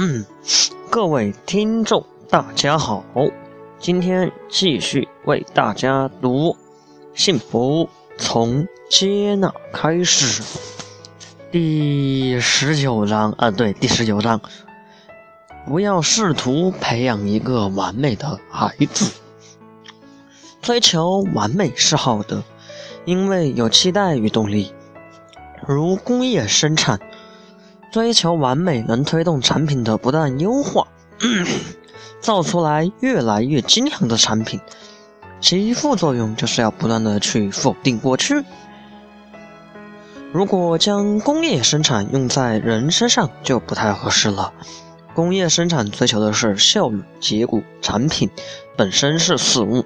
嗯，各位听众，大家好，今天继续为大家读《幸福从接纳开始》第十九章。啊，对，第十九章，不要试图培养一个完美的孩子，追求完美是好的，因为有期待与动力，如工业生产。追求完美能推动产品的不断优化，造出来越来越精良的产品。其副作用就是要不断的去否定过去。如果将工业生产用在人身上就不太合适了。工业生产追求的是效率，结果产品本身是死物，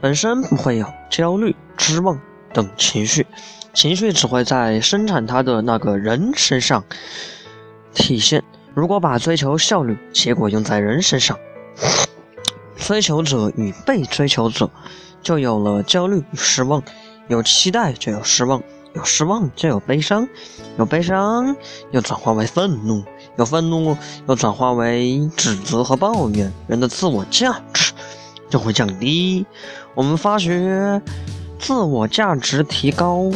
本身不会有焦虑、失望等情绪。情绪只会在生产它的那个人身上体现。如果把追求效率结果用在人身上，追求者与被追求者就有了焦虑与失望，有期待就有失望，有失望就有悲伤，有悲伤又转化为愤怒，有愤怒又转化为指责和抱怨，人的自我价值就会降低。我们发觉自我价值提高。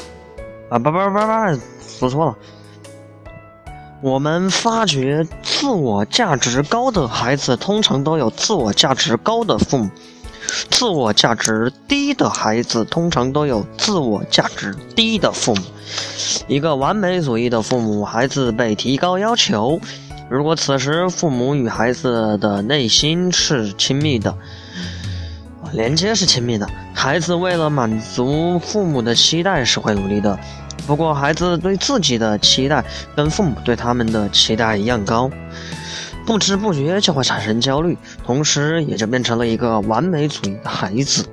啊不不不不，说错了。我们发觉自我价值高的孩子，通常都有自我价值高的父母；自我价值低的孩子，通常都有自我价值低的父母。一个完美主义的父母，孩子被提高要求。如果此时父母与孩子的内心是亲密的，连接是亲密的，孩子为了满足父母的期待是会努力的。不过，孩子对自己的期待跟父母对他们的期待一样高，不知不觉就会产生焦虑，同时也就变成了一个完美主义的孩子。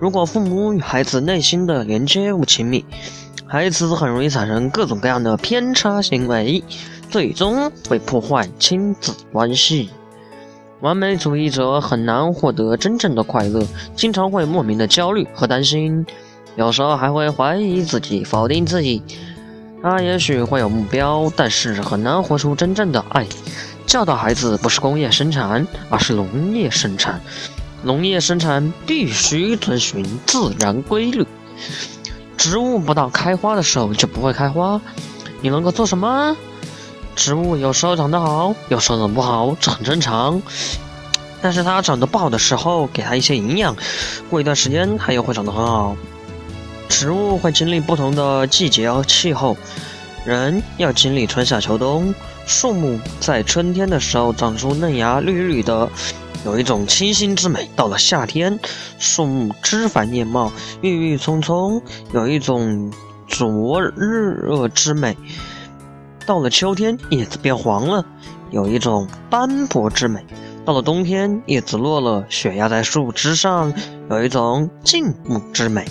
如果父母与孩子内心的连接不亲密，孩子很容易产生各种各样的偏差行为，最终会破坏亲子关系。完美主义者很难获得真正的快乐，经常会莫名的焦虑和担心。有时候还会怀疑自己，否定自己。他也许会有目标，但是很难活出真正的爱。教导孩子不是工业生产，而是农业生产。农业生产必须遵循自然规律。植物不到开花的时候就不会开花。你能够做什么？植物有时候长得好，有时候长得不好，这很正常。但是它长得不好的时候，给它一些营养，过一段时间它又会长得很好。植物会经历不同的季节和气候，人要经历春夏秋冬。树木在春天的时候长出嫩芽，绿绿的，有一种清新之美；到了夏天，树木枝繁叶茂，郁郁葱葱，有一种灼热之美；到了秋天，叶子变黄了，有一种斑驳之美；到了冬天，叶子落了，雪压在树枝上，有一种静穆之美。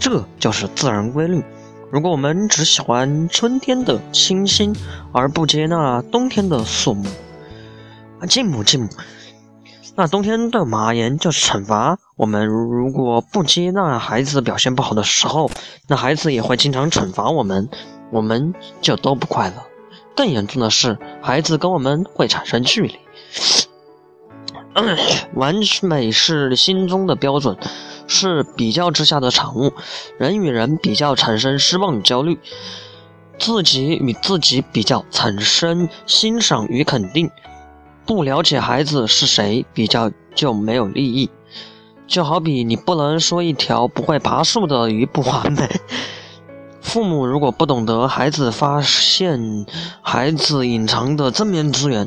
这就是自然规律。如果我们只喜欢春天的清新，而不接纳冬天的肃穆，啊，静穆静穆，那冬天对我们而言就是惩罚。我们如果不接纳孩子表现不好的时候，那孩子也会经常惩罚我们，我们就都不快乐。更严重的是，孩子跟我们会产生距离。完美是心中的标准。是比较之下的产物，人与人比较产生失望与焦虑，自己与自己比较产生欣赏与肯定。不了解孩子是谁，比较就没有利益。就好比你不能说一条不会爬树的鱼不完美。父母如果不懂得孩子发现孩子隐藏的正面资源，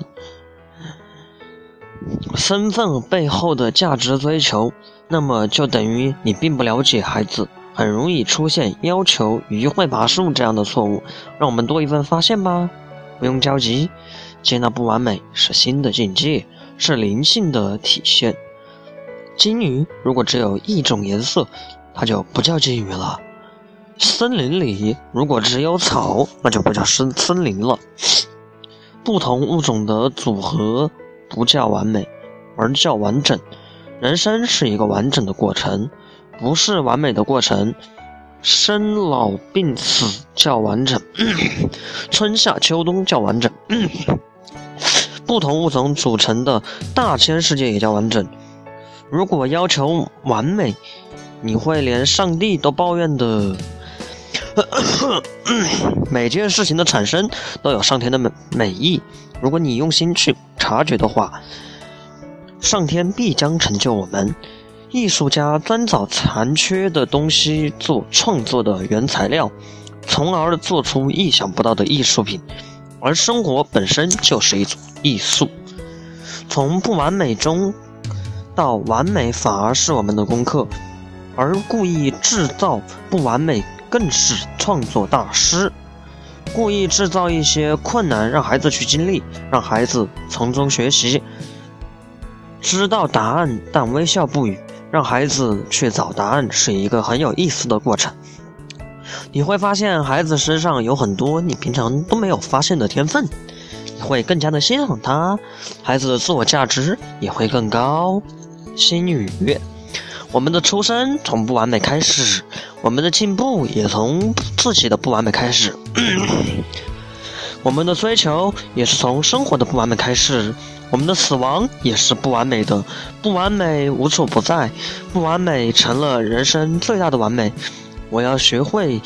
身份背后的价值追求。那么就等于你并不了解孩子，很容易出现要求鱼会爬树这样的错误。让我们多一份发现吧，不用焦急。接纳不完美是新的境界，是灵性的体现。金鱼如果只有一种颜色，它就不叫金鱼了。森林里如果只有草，那就不叫森森林了。不同物种的组合不叫完美，而叫完整。人生是一个完整的过程，不是完美的过程。生老病死叫完整，春夏秋冬叫完整，不同物种组成的大千世界也叫完整。如果要求完美，你会连上帝都抱怨的。每件事情的产生都有上天的美美意，如果你用心去察觉的话，上天必将成就我们。艺术家专找残缺的东西做创作的原材料，从而做出意想不到的艺术品。而生活本身就是一种艺术，从不完美中到完美，反而是我们的功课。而故意制造不完美。更是创作大师，故意制造一些困难让孩子去经历，让孩子从中学习，知道答案但微笑不语，让孩子去找答案是一个很有意思的过程。你会发现孩子身上有很多你平常都没有发现的天分，你会更加的欣赏他，孩子的自我价值也会更高。心语。我们的出生从不完美开始，我们的进步也从自己的不完美开始。我们的追求也是从生活的不完美开始，我们的死亡也是不完美的。不完美无处不在，不完美成了人生最大的完美。我要学会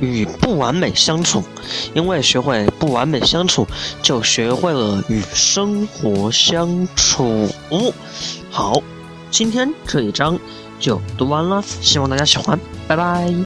与不完美相处，因为学会不完美相处，就学会了与生活相处。好，今天这一章。就读完了，希望大家喜欢，拜拜。